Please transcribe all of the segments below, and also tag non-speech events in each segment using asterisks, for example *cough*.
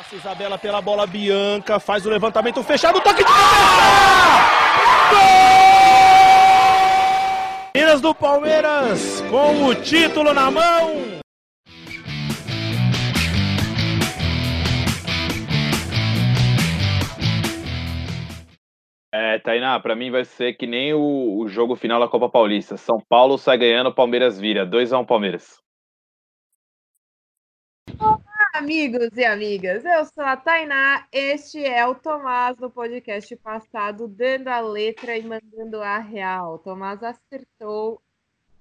Passa Isabela pela bola, Bianca faz o levantamento fechado, toque de cabeça! Gol! Minas do Palmeiras com o título na mão. É, Tainá, pra mim vai ser que nem o, o jogo final da Copa Paulista. São Paulo sai ganhando, Palmeiras vira. 2x1 Palmeiras. Amigos e amigas. Eu sou a Tainá. Este é o Tomás no podcast passado, dando a letra e mandando a real. Tomás acertou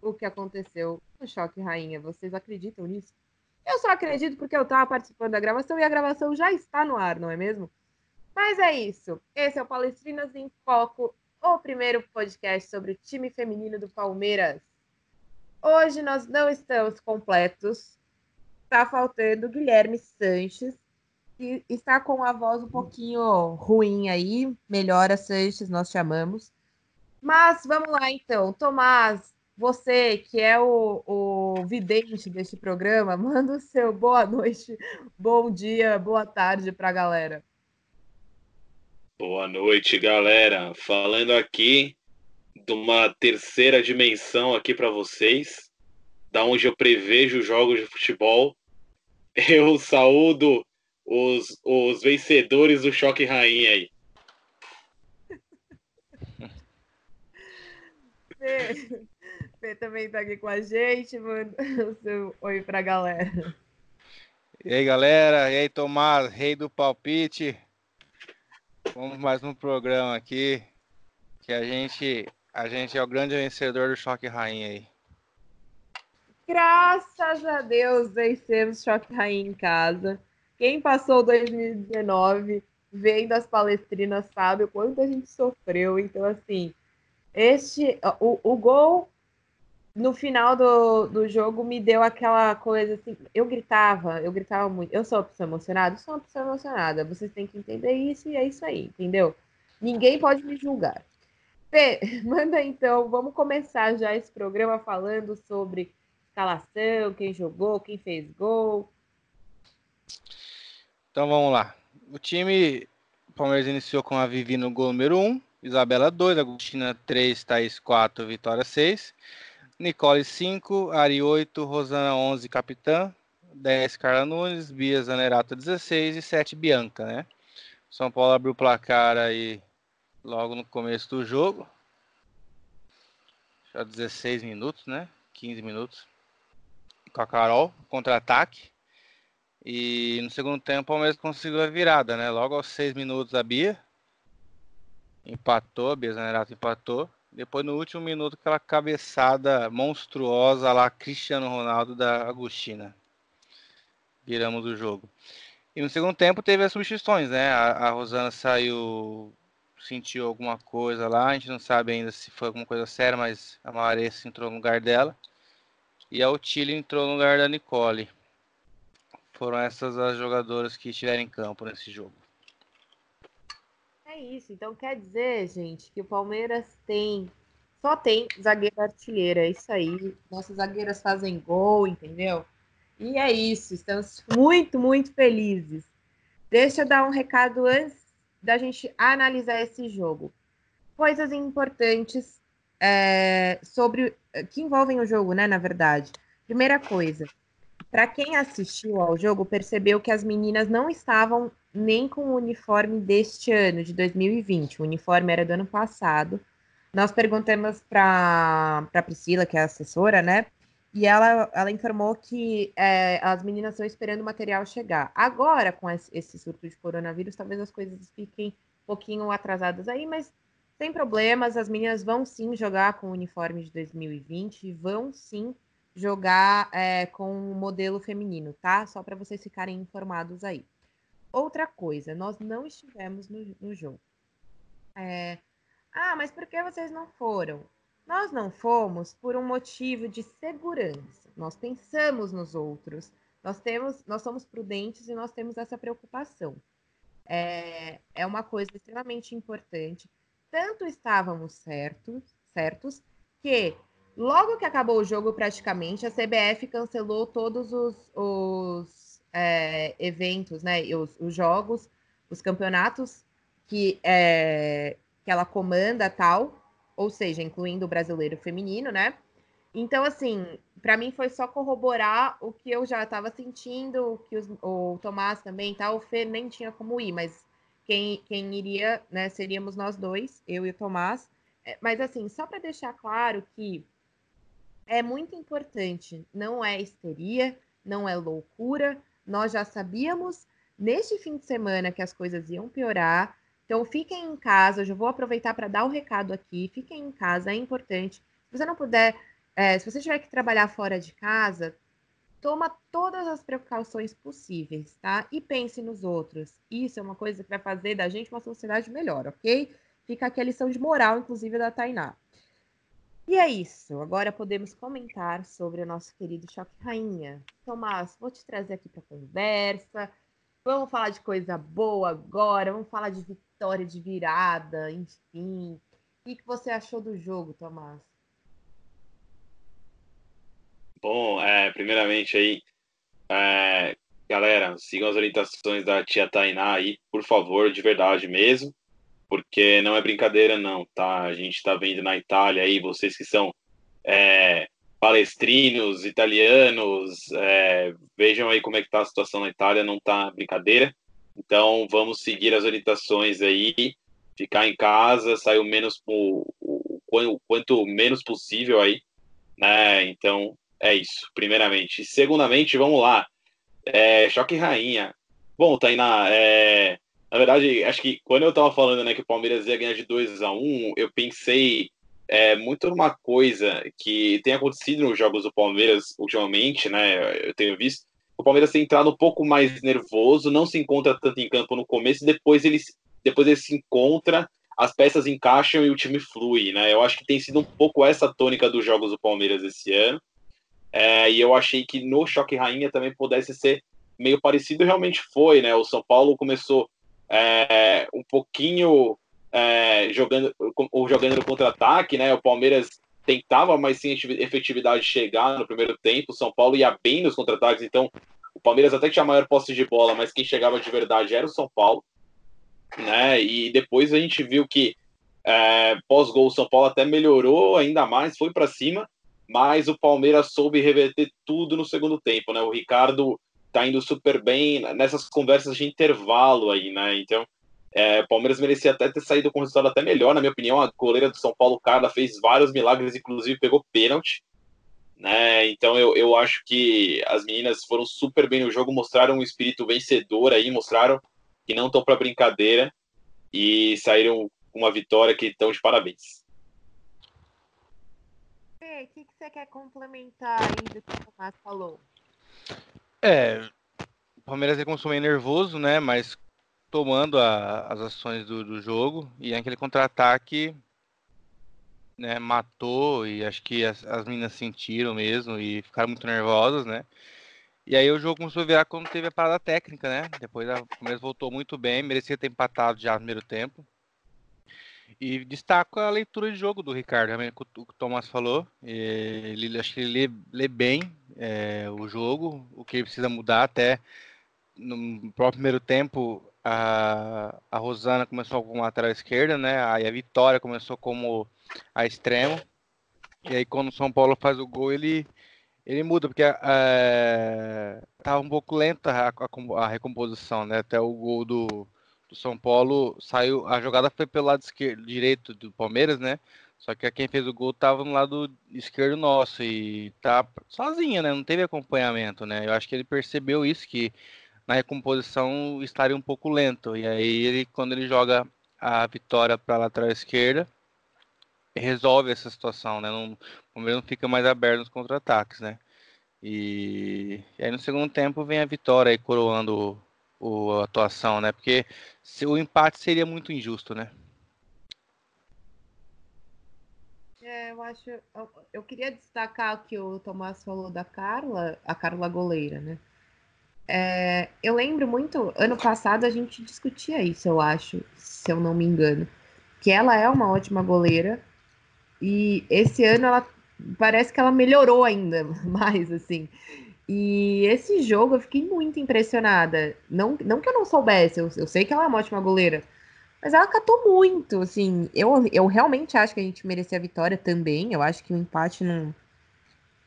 o que aconteceu no Choque Rainha. Vocês acreditam nisso? Eu só acredito porque eu estava participando da gravação e a gravação já está no ar, não é mesmo? Mas é isso. Esse é o Palestrinas em Foco, o primeiro podcast sobre o time feminino do Palmeiras. Hoje nós não estamos completos. Está faltando Guilherme Sanches, que está com a voz um pouquinho ruim aí. Melhora, Sanches, nós chamamos. Mas vamos lá então. Tomás, você que é o, o vidente deste programa, *laughs* manda o seu boa noite, bom dia, boa tarde para a galera. Boa noite, galera. Falando aqui de uma terceira dimensão aqui para vocês, da onde eu prevejo jogos de futebol. *laughs* Eu saúdo os, os vencedores do Choque Rainha aí. *laughs* Fê, Fê também tá aqui com a gente, manda *laughs* o seu oi pra galera. E aí, galera? E aí, Tomás, rei do palpite? Vamos mais um programa aqui que a gente a gente é o grande vencedor do Choque Rainha aí. Graças a Deus vencemos Choque Rainha em casa. Quem passou 2019 vendo as palestrinas sabe o quanto a gente sofreu. Então, assim, este o, o gol no final do, do jogo me deu aquela coisa assim. Eu gritava, eu gritava muito. Eu sou uma pessoa emocionada? Sou uma pessoa emocionada. Vocês têm que entender isso e é isso aí, entendeu? Ninguém pode me julgar. Fê, *laughs* manda então, vamos começar já esse programa falando sobre escalação, quem jogou, quem fez gol. Então vamos lá. O time o Palmeiras iniciou com a Vivi no gol número 1, Isabela 2, Agostina 3, Thaís 4, Vitória 6. Nicole 5, Ari 8, Rosana 11, capitã, 10, Carla Nunes, Bia Zanerato 16 e 7, Bianca, né? São Paulo abriu o placar aí logo no começo do jogo. Já 16 minutos, né? 15 minutos. Com a Carol, contra-ataque. E no segundo tempo o Palmeiras conseguiu a virada, né? Logo aos 6 minutos a Bia empatou, a Bia Zanerato empatou. Depois, no último minuto, aquela cabeçada monstruosa lá, Cristiano Ronaldo da Agostina. Viramos o jogo. E no segundo tempo teve as substituições, né? A, a, Rosana saiu, sentiu alguma coisa lá. A gente não sabe ainda se foi alguma coisa séria, mas a Maressa entrou no lugar dela. E a Otília entrou no lugar da Nicole. Foram essas as jogadoras que estiveram em campo nesse jogo. É isso. Então quer dizer, gente, que o Palmeiras tem. Só tem zagueira artilheira. É isso aí. Nossas zagueiras fazem gol, entendeu? E é isso. Estamos muito, muito felizes. Deixa eu dar um recado antes da gente analisar esse jogo. Coisas importantes é, sobre que envolvem o jogo, né? Na verdade. Primeira coisa, para quem assistiu ao jogo, percebeu que as meninas não estavam nem com o uniforme deste ano, de 2020. O uniforme era do ano passado. Nós perguntamos para a Priscila, que é assessora, né? E ela, ela informou que é, as meninas estão esperando o material chegar. Agora, com esse surto de coronavírus, talvez as coisas fiquem um pouquinho atrasadas aí, mas sem problemas. As meninas vão sim jogar com o uniforme de 2020 e vão sim jogar é, com o modelo feminino, tá? Só para vocês ficarem informados aí. Outra coisa, nós não estivemos no, no jogo. É, ah, mas por que vocês não foram? Nós não fomos por um motivo de segurança. Nós pensamos nos outros. Nós temos, nós somos prudentes e nós temos essa preocupação. É, é uma coisa extremamente importante. Tanto estávamos certos, certos que logo que acabou o jogo praticamente, a CBF cancelou todos os, os é, eventos, né? Os, os, jogos, os campeonatos que, é, que ela comanda tal, ou seja, incluindo o brasileiro feminino, né? Então, assim, para mim foi só corroborar o que eu já estava sentindo, que os, o Tomás também, tá? O Fê nem tinha como ir, mas quem, quem iria, né, seríamos nós dois, eu e o Tomás. É, mas assim, só para deixar claro que é muito importante, não é histeria, não é loucura. Nós já sabíamos neste fim de semana que as coisas iam piorar. Então fiquem em casa, eu já vou aproveitar para dar o recado aqui. Fiquem em casa, é importante. Se você não puder é, se você tiver que trabalhar fora de casa, toma todas as precauções possíveis, tá? E pense nos outros. Isso é uma coisa que vai fazer da gente uma sociedade melhor, ok? Fica aqui a lição de moral, inclusive, da Tainá. E é isso. Agora podemos comentar sobre o nosso querido Choque Rainha. Tomás, vou te trazer aqui para conversa. Vamos falar de coisa boa agora. Vamos falar de vitória, de virada, enfim. O que você achou do jogo, Tomás? Bom, é, primeiramente aí, é, galera, sigam as orientações da tia Tainá aí, por favor, de verdade mesmo, porque não é brincadeira não, tá? A gente tá vendo na Itália aí, vocês que são é, palestrinos, italianos, é, vejam aí como é que tá a situação na Itália, não tá brincadeira. Então, vamos seguir as orientações aí, ficar em casa, sair o menos, o, o, o quanto menos possível aí, né? Então, é isso, primeiramente. Segundamente, vamos lá. É, choque Rainha. Bom, Tainá, é, na verdade, acho que quando eu tava falando né, que o Palmeiras ia ganhar de 2 a 1 eu pensei é, muito numa coisa que tem acontecido nos jogos do Palmeiras ultimamente, né? Eu tenho visto. O Palmeiras tem entrado um pouco mais nervoso, não se encontra tanto em campo no começo, depois ele, depois ele se encontra, as peças encaixam e o time flui, né? Eu acho que tem sido um pouco essa tônica dos jogos do Palmeiras esse ano. É, e eu achei que no Choque Rainha também pudesse ser meio parecido, realmente foi, né? O São Paulo começou é, um pouquinho é, jogando, jogando no contra-ataque, né? O Palmeiras tentava, mas sem efetividade chegar no primeiro tempo. O São Paulo ia bem nos contra-ataques, então o Palmeiras até tinha maior posse de bola, mas quem chegava de verdade era o São Paulo, né? E depois a gente viu que é, pós-gol o São Paulo até melhorou ainda mais, foi para cima mas o Palmeiras soube reverter tudo no segundo tempo, né? O Ricardo tá indo super bem nessas conversas de intervalo aí, né? Então, é, o Palmeiras merecia até ter saído com um resultado até melhor, na minha opinião. A goleira do São Paulo, Carla, fez vários milagres, inclusive pegou pênalti. Né? Então eu, eu acho que as meninas foram super bem no jogo, mostraram um espírito vencedor aí, mostraram que não estão para brincadeira e saíram com uma vitória que estão de parabéns o que, que você quer complementar aí do que o Tomás falou? É, o Palmeiras é começou meio nervoso, né? Mas tomando a, as ações do, do, jogo e aquele contra-ataque né, matou e acho que as, as meninas sentiram mesmo e ficaram muito nervosas, né? E aí o jogo começou a virar quando teve a parada técnica, né? Depois a Palmeiras voltou muito bem, merecia ter empatado já no primeiro tempo. E destaco a leitura de jogo do Ricardo, também, o que o Thomas falou. Ele, acho que ele lê, lê bem é, o jogo, o que precisa mudar até no próprio primeiro tempo. A, a Rosana começou como lateral esquerda, né? Aí a Vitória começou como a extremo. E aí quando o São Paulo faz o gol, ele, ele muda, porque é, um pouco lenta a, a, a recomposição, né? Até o gol do, do São Paulo saiu. A jogada foi pelo lado esquerdo, direito do Palmeiras, né? Só que quem fez o gol tava no lado esquerdo nosso e tá sozinha, né? Não teve acompanhamento, né? Eu acho que ele percebeu isso, que na recomposição estaria um pouco lento. E aí ele, quando ele joga a vitória para a lateral esquerda, resolve essa situação, né? Não, o Palmeiras não fica mais aberto nos contra-ataques, né? E, e, aí no segundo tempo vem a vitória aí coroando o, a atuação, né? Porque se, o empate seria muito injusto, né? É, eu acho. Eu, eu, queria destacar o que o Tomás falou da Carla, a Carla Goleira, né? É, eu lembro muito, ano passado a gente discutia isso, eu acho, se eu não me engano, que ela é uma ótima goleira e esse ano ela parece que ela melhorou ainda *laughs* mais, assim. E esse jogo eu fiquei muito impressionada. Não, não que eu não soubesse, eu, eu sei que ela é uma ótima goleira. Mas ela catou muito, assim. Eu, eu realmente acho que a gente merecia a vitória também. Eu acho que o empate não.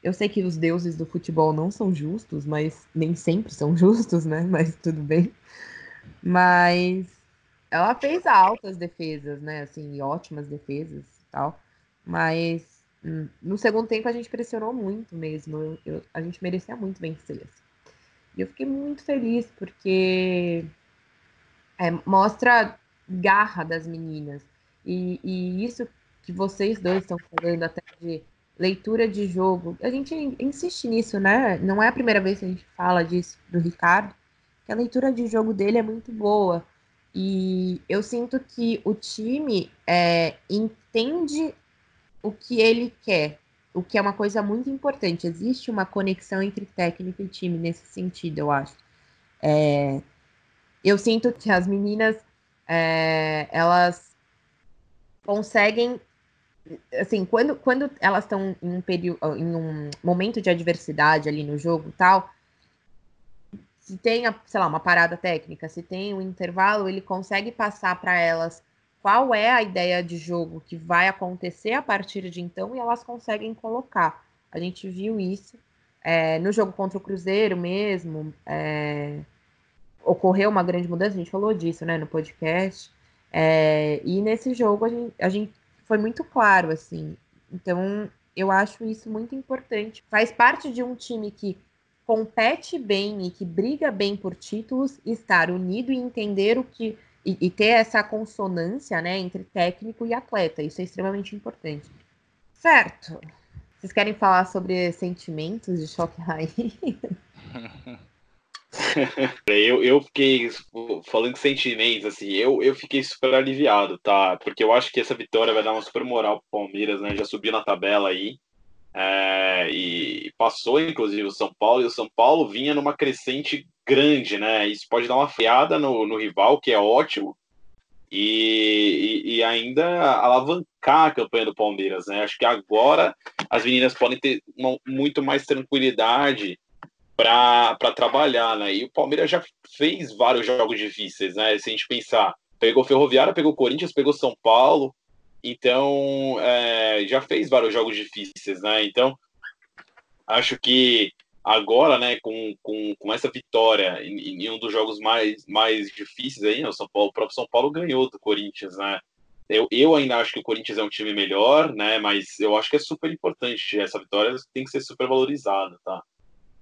Eu sei que os deuses do futebol não são justos, mas nem sempre são *laughs* justos, né? Mas tudo bem. Mas ela fez altas defesas, né? Assim, ótimas defesas e tal. Mas no segundo tempo a gente pressionou muito mesmo. Eu, a gente merecia muito vencer. E eu fiquei muito feliz porque é, mostra garra das meninas. E, e isso que vocês dois estão falando até de leitura de jogo, a gente insiste nisso, né? Não é a primeira vez que a gente fala disso do Ricardo, que a leitura de jogo dele é muito boa. E eu sinto que o time é, entende o que ele quer, o que é uma coisa muito importante. Existe uma conexão entre técnico e time nesse sentido, eu acho. É, eu sinto que as meninas é, elas conseguem assim quando, quando elas estão em um período em um momento de adversidade ali no jogo tal se tem sei lá uma parada técnica se tem um intervalo ele consegue passar para elas qual é a ideia de jogo que vai acontecer a partir de então e elas conseguem colocar a gente viu isso é, no jogo contra o Cruzeiro mesmo é, ocorreu uma grande mudança, a gente falou disso, né, no podcast. É, e nesse jogo a gente, a gente foi muito claro, assim. Então, eu acho isso muito importante. Faz parte de um time que compete bem e que briga bem por títulos, estar unido e entender o que. E, e ter essa consonância né, entre técnico e atleta. Isso é extremamente importante. Certo. Vocês querem falar sobre sentimentos de choque raiz? *laughs* eu, eu fiquei falando de sentimentos, assim, eu, eu fiquei super aliviado, tá? Porque eu acho que essa vitória vai dar uma super moral pro Palmeiras, né? Já subiu na tabela aí. É, e passou, inclusive, o São Paulo, e o São Paulo vinha numa crescente grande, né? Isso pode dar uma freada no, no rival, que é ótimo, e, e, e, ainda alavancar a campanha do Palmeiras, né? Acho que agora as meninas podem ter uma, muito mais tranquilidade para trabalhar, né? E o Palmeiras já fez vários jogos difíceis, né? Se a gente pensar, pegou Ferroviária, pegou Corinthians, pegou São Paulo, então é, já fez vários jogos difíceis, né? Então acho que agora, né, com, com, com essa vitória em, em, um dos jogos mais, mais difíceis aí, né, o, São Paulo, o próprio São Paulo ganhou do Corinthians, né? Eu, eu ainda acho que o Corinthians é um time melhor, né? Mas eu acho que é super importante essa vitória, tem que ser super valorizada, tá?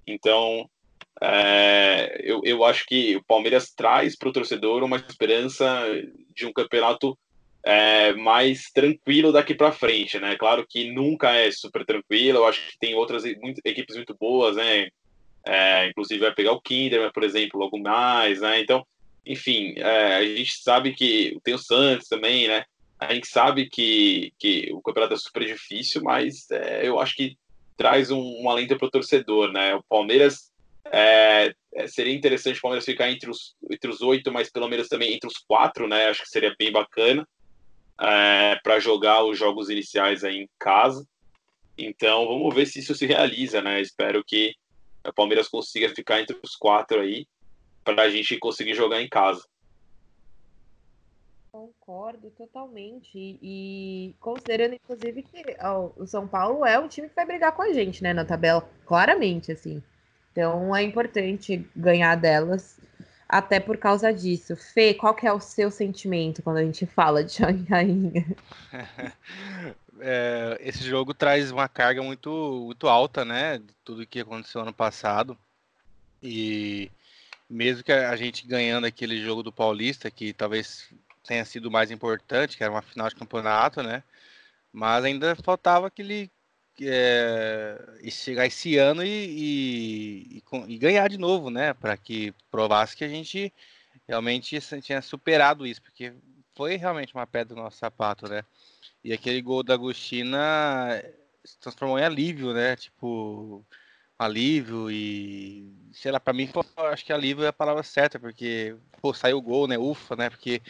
Então, é, eu, eu acho que o Palmeiras traz para o torcedor uma esperança de um campeonato é, mais tranquilo daqui para frente, né? Claro que nunca é super tranquilo, eu acho que tem outras muito, equipes muito boas, né? É, inclusive vai pegar o Kinderman, por exemplo, logo mais, né? Então, enfim, é, a gente sabe que tem o Santos também, né? A gente sabe que, que o campeonato é super difícil, mas é, eu acho que traz um, um alento para o torcedor, né? O Palmeiras é, é, seria interessante o Palmeiras ficar entre os entre os oito, mas pelo menos também entre os quatro, né? Acho que seria bem bacana é, para jogar os jogos iniciais aí em casa. Então vamos ver se isso se realiza, né? Espero que o Palmeiras consiga ficar entre os quatro aí para a gente conseguir jogar em casa. Concordo totalmente. E considerando, inclusive, que ó, o São Paulo é um time que vai brigar com a gente, né, na tabela, claramente, assim. Então é importante ganhar delas, até por causa disso. Fê, qual que é o seu sentimento quando a gente fala de *laughs* Johnny Rainha? *laughs* É, esse jogo traz uma carga muito, muito alta, né, de tudo que aconteceu ano passado. E mesmo que a gente ganhando aquele jogo do Paulista, que talvez tenha sido mais importante, que era uma final de campeonato, né? Mas ainda faltava aquele é, chegar esse ano e, e, e, ganhar de novo, né? Para que provasse que a gente realmente tinha superado isso, porque foi realmente uma pedra no nosso sapato, né? E aquele gol da Agostina se transformou em alívio, né? Tipo, alívio e sei lá, para mim, acho que alívio é a palavra certa, porque pô, saiu o gol, né? Ufa, né? Porque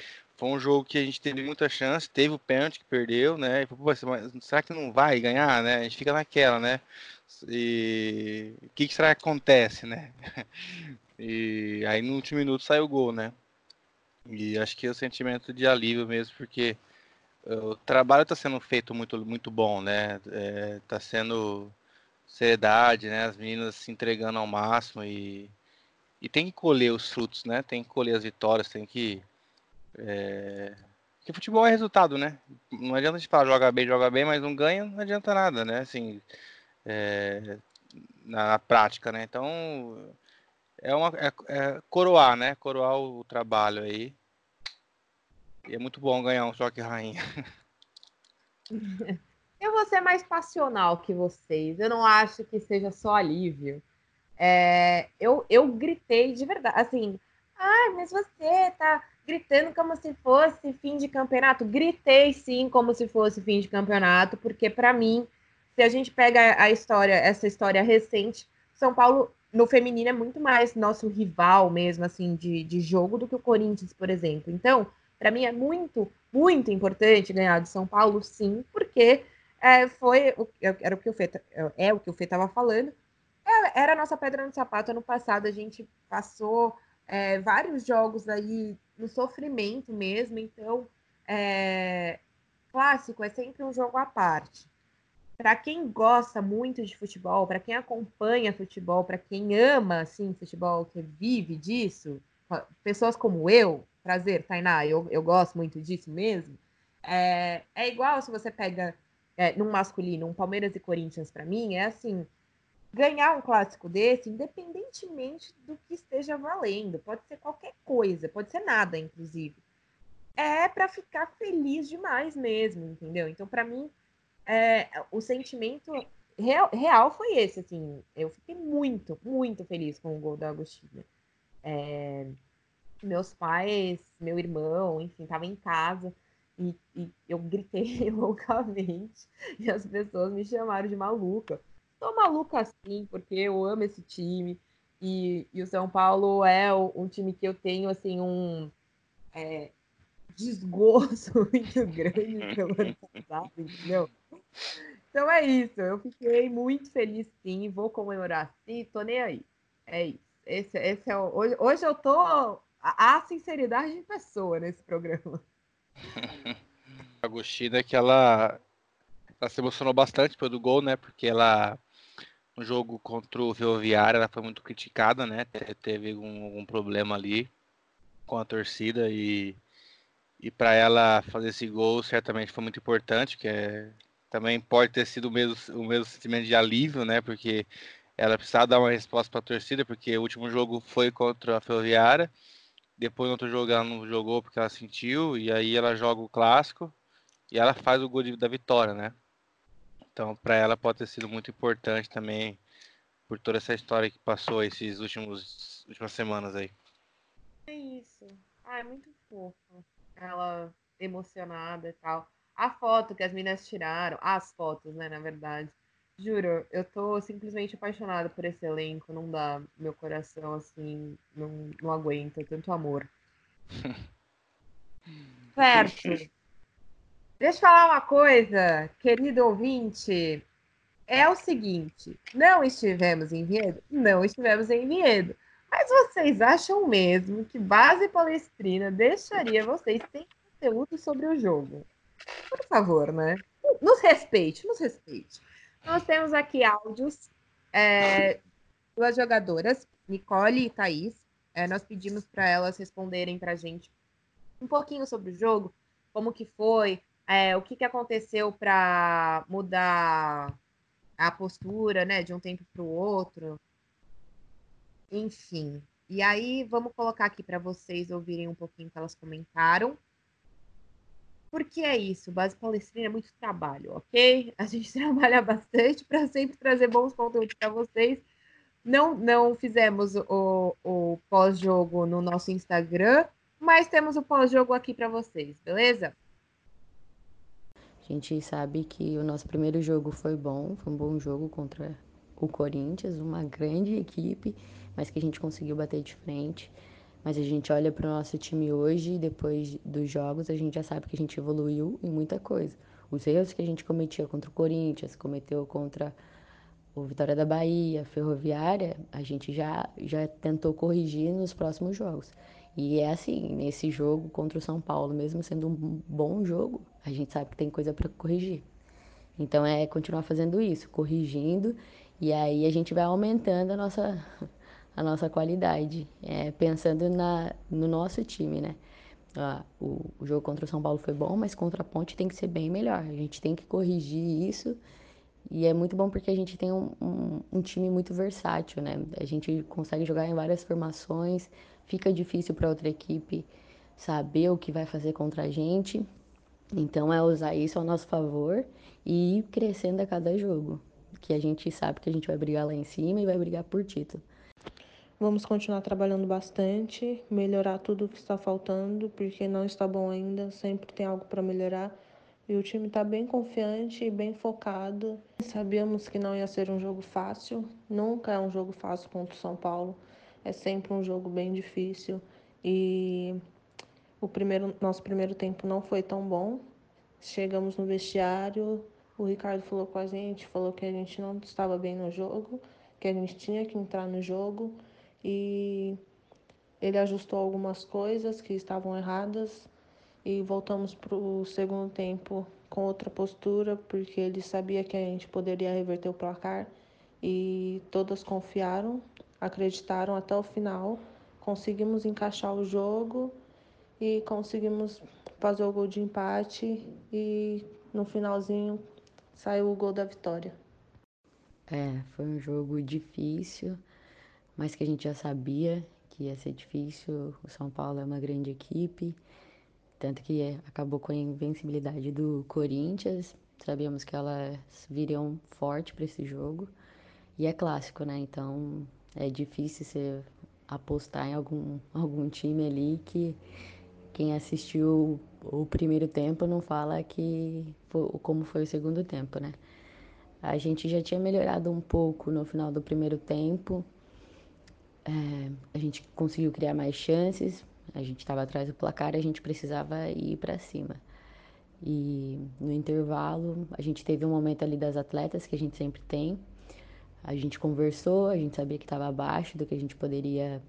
foi um jogo que a gente teve muita chance, teve o pênalti que perdeu, né? Mas será que não vai ganhar, né? A gente fica naquela, né? E o que, que será que acontece, né? *laughs* E aí no último minuto saiu o gol, né? E acho que é o sentimento de alívio mesmo, porque eh, o trabalho está sendo feito muito, muito bom, né? Está é, sendo seriedade, né? As meninas se entregando ao máximo e, e tem que colher os frutos, né? Tem que colher as vitórias, tem que é... Porque futebol é resultado, né? Não adianta a gente falar joga bem, joga bem, mas não ganha, não adianta nada, né? Assim, é... na, na, prática, né? Então, é uma é, é coroar, né? Coroar o, o trabalho aí. E é muito bom ganhar um choque rainha. *laughs* Eu vou ser mais passional que vocês. Eu não acho que seja só alívio. É, eu, eu gritei de verdade, assim, ah, mas você tá gritando como se fosse fim de campeonato. Gritei sim como se fosse fim de campeonato, porque para mim, se a gente pega a história, essa história recente, São Paulo no feminino é muito mais nosso rival mesmo, assim, de, de jogo do que o Corinthians, por exemplo. Então, para mim é muito, muito importante ganhar de São Paulo, sim, porque é, foi era o que o Fê, é o que o Fê estava falando. É, era a nossa pedra no sapato. Ano passado a gente passou é, vários jogos aí no sofrimento mesmo. Então, é, clássico é sempre um jogo à parte. Para quem gosta muito de futebol, para quem acompanha futebol, para quem ama assim futebol, que vive disso, pessoas como eu, prazer, Tainá, eu, eu gosto muito disso mesmo. É, é igual se você pega é, num masculino, um Palmeiras e Corinthians, para mim, é assim: ganhar um clássico desse, independentemente do que esteja valendo, pode ser qualquer coisa, pode ser nada, inclusive, é para ficar feliz demais mesmo, entendeu? Então, para mim, é, o sentimento real, real, foi esse, assim, eu fiquei muito, muito feliz com o gol da Agostina. É, meus pais, meu irmão, enfim, tava em casa e, e eu gritei *laughs* loucamente e as pessoas me chamaram de maluca tô maluca assim, porque eu amo esse time. E, e o São Paulo é um time que eu tenho, assim, um é, desgosto *laughs* muito grande *laughs* pelo ano passado, entendeu? Então é isso, eu fiquei muito feliz sim, vou comemorar sim, tô nem aí. É isso. Esse, esse é o, hoje, hoje eu tô a, a sinceridade em pessoa nesse programa. *laughs* A Agostina é que ela, ela se emocionou bastante pelo gol, né? Porque ela no jogo contra o Ferroviário, ela foi muito criticada, né? Teve algum, problema ali com a torcida e, e para ela fazer esse gol certamente foi muito importante, que é, também pode ter sido o mesmo, o mesmo sentimento de alívio, né? Porque ela precisava dar uma resposta para a torcida, porque o último jogo foi contra a Ferroviária, depois no outro jogo ela não jogou porque ela sentiu, e aí ela joga o clássico e ela faz o gol da vitória, né? Então, para ela pode ter sido muito importante também por toda essa história que passou esses últimos últimas semanas aí. É isso. Ah, é muito fofo. Ela emocionada e tal. A foto que as meninas tiraram, as fotos, né, na verdade. Juro, eu tô simplesmente apaixonada por esse elenco. Não dá. Meu coração, assim, não, não aguenta tanto amor. *laughs* certo. Deixa eu falar uma coisa, querido ouvinte. É o seguinte: não estivemos em Viedo? Não estivemos em Viedo. Mas vocês acham mesmo que Base Palestrina deixaria vocês sem conteúdo sobre o jogo? Por favor, né? Nos respeite, nos respeite. Nós temos aqui áudios é, duas jogadoras, Nicole e Thaís. É, nós pedimos para elas responderem para a gente um pouquinho sobre o jogo, como que foi, é, o que, que aconteceu para mudar a postura, né, de um tempo para o outro. Enfim. E aí, vamos colocar aqui para vocês ouvirem um pouquinho que elas comentaram. Porque é isso, Base Palestrina é muito trabalho, ok? A gente *laughs* trabalha bastante para sempre trazer bons conteúdos para vocês. Não, não fizemos o, o pós-jogo no nosso Instagram, mas temos o pós-jogo aqui para vocês, beleza? A gente sabe que o nosso primeiro jogo foi bom, foi um bom jogo contra o Corinthians, uma grande equipe, mas que a gente conseguiu bater de frente. Mas a gente olha para o nosso time hoje, depois dos jogos, a gente já sabe que a gente evoluiu em muita coisa. Os erros que a gente cometia contra o Corinthians, cometeu contra o Vitória da Bahia, Ferroviária, a gente já, já tentou corrigir nos próximos jogos. E é assim, nesse jogo contra o São Paulo, mesmo sendo um bom jogo, a gente sabe que tem coisa para corrigir. Então é continuar fazendo isso, corrigindo, e aí a gente vai aumentando a nossa, *laughs* a nossa qualidade, é, pensando na, no nosso time, né? Ah, o, o jogo contra o São Paulo foi bom, mas contra a Ponte tem que ser bem melhor. A gente tem que corrigir isso e é muito bom porque a gente tem um, um, um, time muito versátil, né? A gente consegue jogar em várias formações, fica difícil para outra equipe saber o que vai fazer contra a gente. Então é usar isso ao nosso favor e ir crescendo a cada jogo, que a gente sabe que a gente vai brigar lá em cima e vai brigar por título. Vamos continuar trabalhando bastante, melhorar tudo que está faltando, porque não está bom ainda, sempre tem algo para melhorar. E o time está bem confiante e bem focado. Sabíamos que não ia ser um jogo fácil, nunca é um jogo fácil contra o São Paulo, é sempre um jogo bem difícil. E o primeiro, nosso primeiro tempo não foi tão bom. Chegamos no vestiário, o Ricardo falou com a gente, falou que a gente não estava bem no jogo, que a gente tinha que entrar no jogo e ele ajustou algumas coisas que estavam erradas e voltamos para o segundo tempo com outra postura, porque ele sabia que a gente poderia reverter o placar e todas confiaram, acreditaram até o final. Conseguimos encaixar o jogo e conseguimos fazer o gol de empate e no finalzinho saiu o gol da vitória. É, foi um jogo difícil mas que a gente já sabia que ia ser difícil. O São Paulo é uma grande equipe, tanto que acabou com a invencibilidade do Corinthians. Sabíamos que elas viriam forte para esse jogo. E é clássico, né? Então é difícil você apostar em algum, algum time ali que quem assistiu o primeiro tempo não fala que como foi o segundo tempo, né? A gente já tinha melhorado um pouco no final do primeiro tempo, é, a gente conseguiu criar mais chances, a gente estava atrás do placar, a gente precisava ir para cima. E no intervalo, a gente teve um momento ali das atletas que a gente sempre tem. A gente conversou, a gente sabia que estava abaixo do que a gente poderia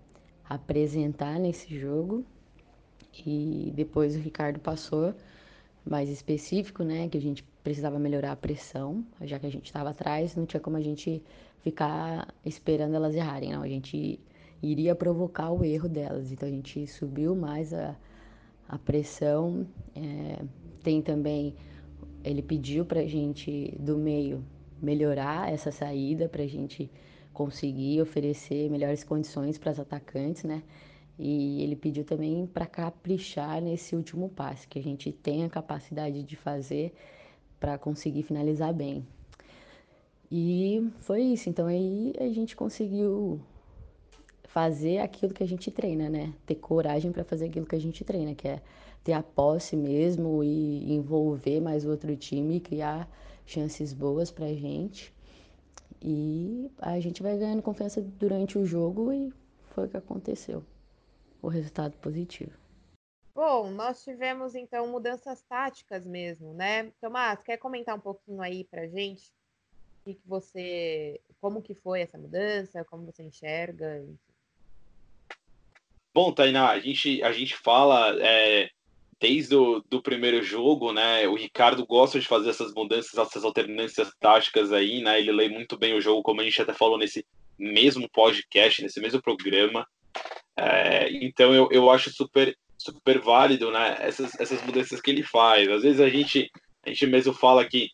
apresentar nesse jogo. E depois o Ricardo passou mais específico, né, que a gente precisava melhorar a pressão, já que a gente estava atrás, não tinha como a gente ficar esperando elas errarem, não. A gente iria provocar o erro delas. Então a gente subiu mais a, a pressão. É, tem também, ele pediu para a gente do meio melhorar essa saída, para a gente conseguir oferecer melhores condições para as atacantes, né? E ele pediu também para caprichar nesse último passe, que a gente tem a capacidade de fazer para conseguir finalizar bem. E foi isso. Então aí a gente conseguiu fazer aquilo que a gente treina, né? Ter coragem para fazer aquilo que a gente treina, que é ter a posse mesmo e envolver mais outro time e criar chances boas pra gente. E a gente vai ganhando confiança durante o jogo e foi o que aconteceu. O resultado positivo. Bom, nós tivemos então mudanças táticas mesmo, né? Tomás, quer comentar um pouquinho aí pra gente? que, que você, como que foi essa mudança, como você enxerga? Bom, Tainá, a gente, a gente fala é, desde o do primeiro jogo, né? O Ricardo gosta de fazer essas mudanças, essas alternâncias táticas aí, né? Ele lê muito bem o jogo, como a gente até falou nesse mesmo podcast, nesse mesmo programa. É, então eu, eu acho super super válido, né? Essas, essas mudanças que ele faz. Às vezes a gente a gente mesmo fala que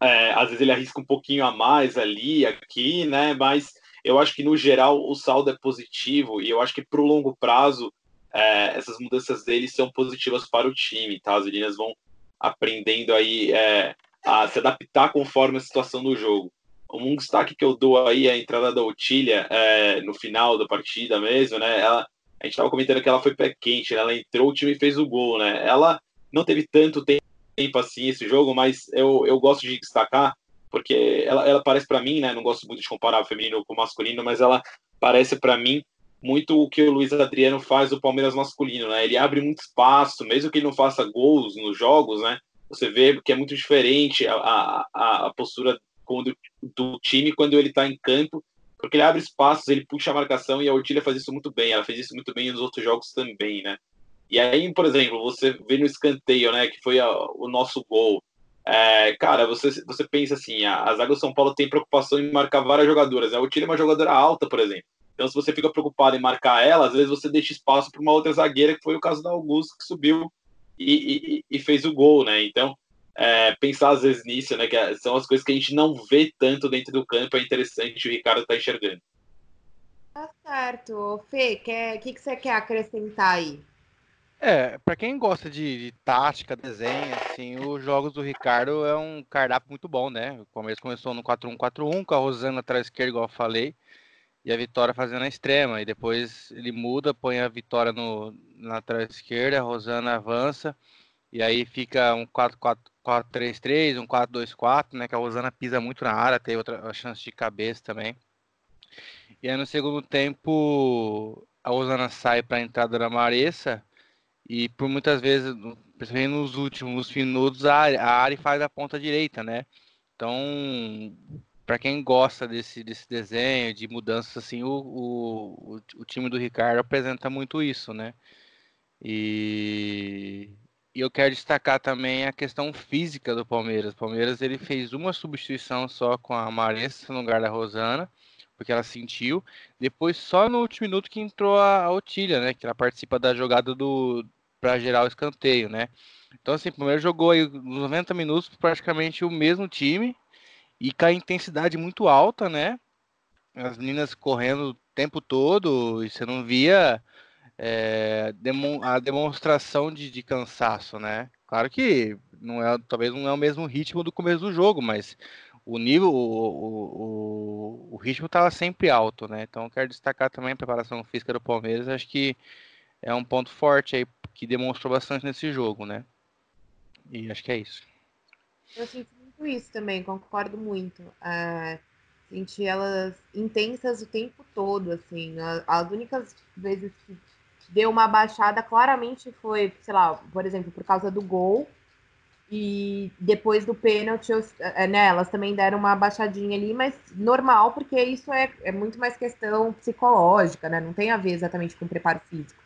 é, às vezes ele arrisca um pouquinho a mais ali, aqui, né? Mas eu acho que no geral o saldo é positivo e eu acho que para o longo prazo é, essas mudanças dele são positivas para o time, tá? As meninas vão aprendendo aí é, a se adaptar conforme a situação do jogo. Um destaque que eu dou aí é a entrada da Otília é, no final da partida mesmo, né? Ela, a gente estava comentando que ela foi pé quente, né? ela entrou, o time fez o gol, né? Ela não teve tanto tempo assim esse jogo, mas eu, eu gosto de destacar porque ela, ela parece para mim, né? Não gosto muito de comparar o feminino com o masculino, mas ela parece para mim muito o que o Luiz Adriano faz do Palmeiras masculino, né? Ele abre muito espaço, mesmo que ele não faça gols nos jogos, né? Você vê que é muito diferente a, a, a postura do, do time quando ele está em campo, porque ele abre espaços, ele puxa a marcação e a Ortilha faz isso muito bem. Ela fez isso muito bem nos outros jogos também, né? E aí, por exemplo, você vê no escanteio, né, que foi a, o nosso gol. É, cara, você, você pensa assim, a, a zaga do São Paulo tem preocupação em marcar várias jogadoras. A Ortilha é uma jogadora alta, por exemplo. Então, se você fica preocupado em marcar ela, às vezes você deixa espaço para uma outra zagueira, que foi o caso da Augusto, que subiu e, e, e fez o gol, né? Então, é, pensar às vezes nisso, né? Que é, são as coisas que a gente não vê tanto dentro do campo, é interessante o Ricardo tá enxergando. Tá certo. Fê, o que, que você quer acrescentar aí? É, para quem gosta de, de, tática, desenho, assim, os jogos do Ricardo é um cardápio muito bom, né? O começo começou no 4-1-4-1, com a Rosana atrás esquerda, igual eu falei e a Vitória fazendo a extrema. E depois ele muda, põe a Vitória no, na lateral esquerda, a Rosana avança. E aí fica um 4-4-3-3, um 4-2-4, né? Que a Rosana pisa muito na área, tem outra chance de cabeça também. E aí no segundo tempo a Rosana sai para a entrada da Maressa e por muitas vezes, principalmente nos últimos minutos, a, a Ari faz a ponta direita, né? Então para quem gosta desse, desse desenho, de mudanças assim, o, o, o, time do Ricardo apresenta muito isso, né? E, e eu quero destacar também a questão física do Palmeiras. O Palmeiras ele fez uma substituição só com a Maressa no lugar da Rosana, porque ela sentiu. Depois, só no último minuto que entrou a, a Otília, né? Que ela participa da jogada do para gerar o escanteio, né? Então, assim, o Palmeiras jogou aí nos 90 minutos praticamente o mesmo time, e com a intensidade muito alta, né? As meninas correndo o tempo todo e você não via é, a demonstração de, de, cansaço, né? Claro que não é, talvez não é o mesmo ritmo do começo do jogo, mas o nível, o, o, o ritmo estava sempre alto, né? Então quero destacar também a preparação física do Palmeiras, acho que é um ponto forte aí que demonstrou bastante nesse jogo, né? E acho que é isso. Eu muito isso também, concordo muito. Senti elas intensas o tempo todo, assim. As únicas vezes que deu uma baixada claramente foi, sei lá, por exemplo, por causa do gol. E depois do pênalti, é, né, elas também deram uma baixadinha ali, mas normal, porque isso é, é muito mais questão psicológica, né? Não tem a ver exatamente com preparo físico.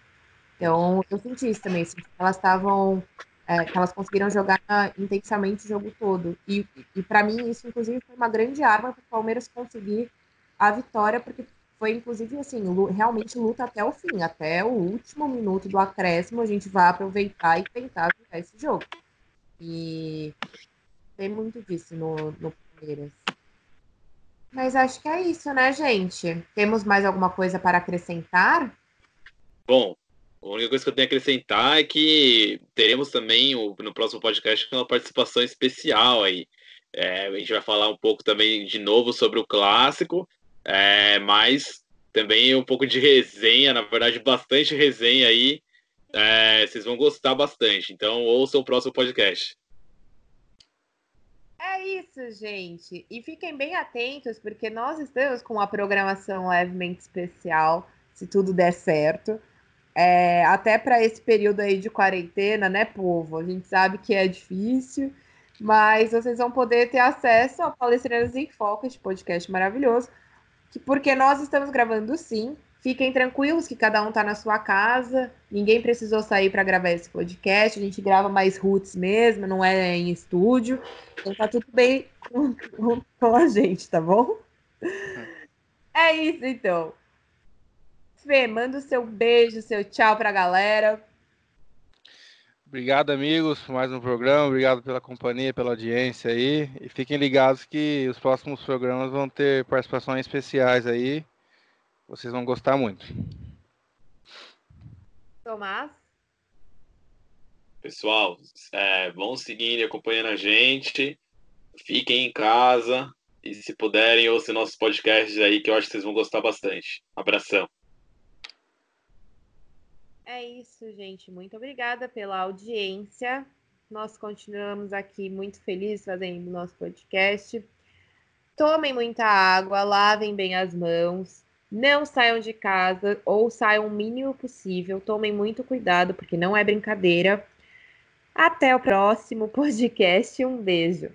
Então, eu senti isso também. Que elas estavam é, que elas conseguiram jogar intensamente o jogo todo. E, e para mim, isso, inclusive, foi uma grande arma para o Palmeiras conseguir a vitória, porque foi, inclusive, assim, realmente luta até o fim, até o último minuto do acréscimo, a gente vai aproveitar e tentar jogar esse jogo. E tem muito disso no, no Palmeiras. Mas acho que é isso, né, gente? Temos mais alguma coisa para acrescentar? Bom, a única coisa que eu tenho a acrescentar é que teremos também no próximo podcast uma participação especial aí. É, a gente vai falar um pouco também de novo sobre o clássico, é, mas também um pouco de resenha, na verdade, bastante resenha aí. É, vocês vão gostar bastante. Então, ouçam o próximo podcast. É isso, gente. E fiquem bem atentos, porque nós estamos com uma programação levemente especial, se tudo der certo. É, até para esse período aí de quarentena, né, povo? A gente sabe que é difícil, mas vocês vão poder ter acesso ao Palestrinas em Foco, este podcast maravilhoso, que, porque nós estamos gravando sim. Fiquem tranquilos que cada um está na sua casa, ninguém precisou sair para gravar esse podcast, a gente grava mais roots mesmo, não é em estúdio, então tá tudo bem com, com a gente, tá bom? É isso então. Fê, manda o seu beijo, seu tchau pra galera. Obrigado, amigos, por mais um programa. Obrigado pela companhia, pela audiência aí. E fiquem ligados que os próximos programas vão ter participações especiais aí. Vocês vão gostar muito. Tomás? Pessoal, é, vão seguindo e acompanhando a gente. Fiquem em casa. E se puderem, ouçam nossos podcasts aí, que eu acho que vocês vão gostar bastante. Abração. É isso, gente. Muito obrigada pela audiência. Nós continuamos aqui muito felizes fazendo nosso podcast. Tomem muita água, lavem bem as mãos. Não saiam de casa ou saiam o mínimo possível. Tomem muito cuidado, porque não é brincadeira. Até o próximo *laughs* podcast. Um beijo.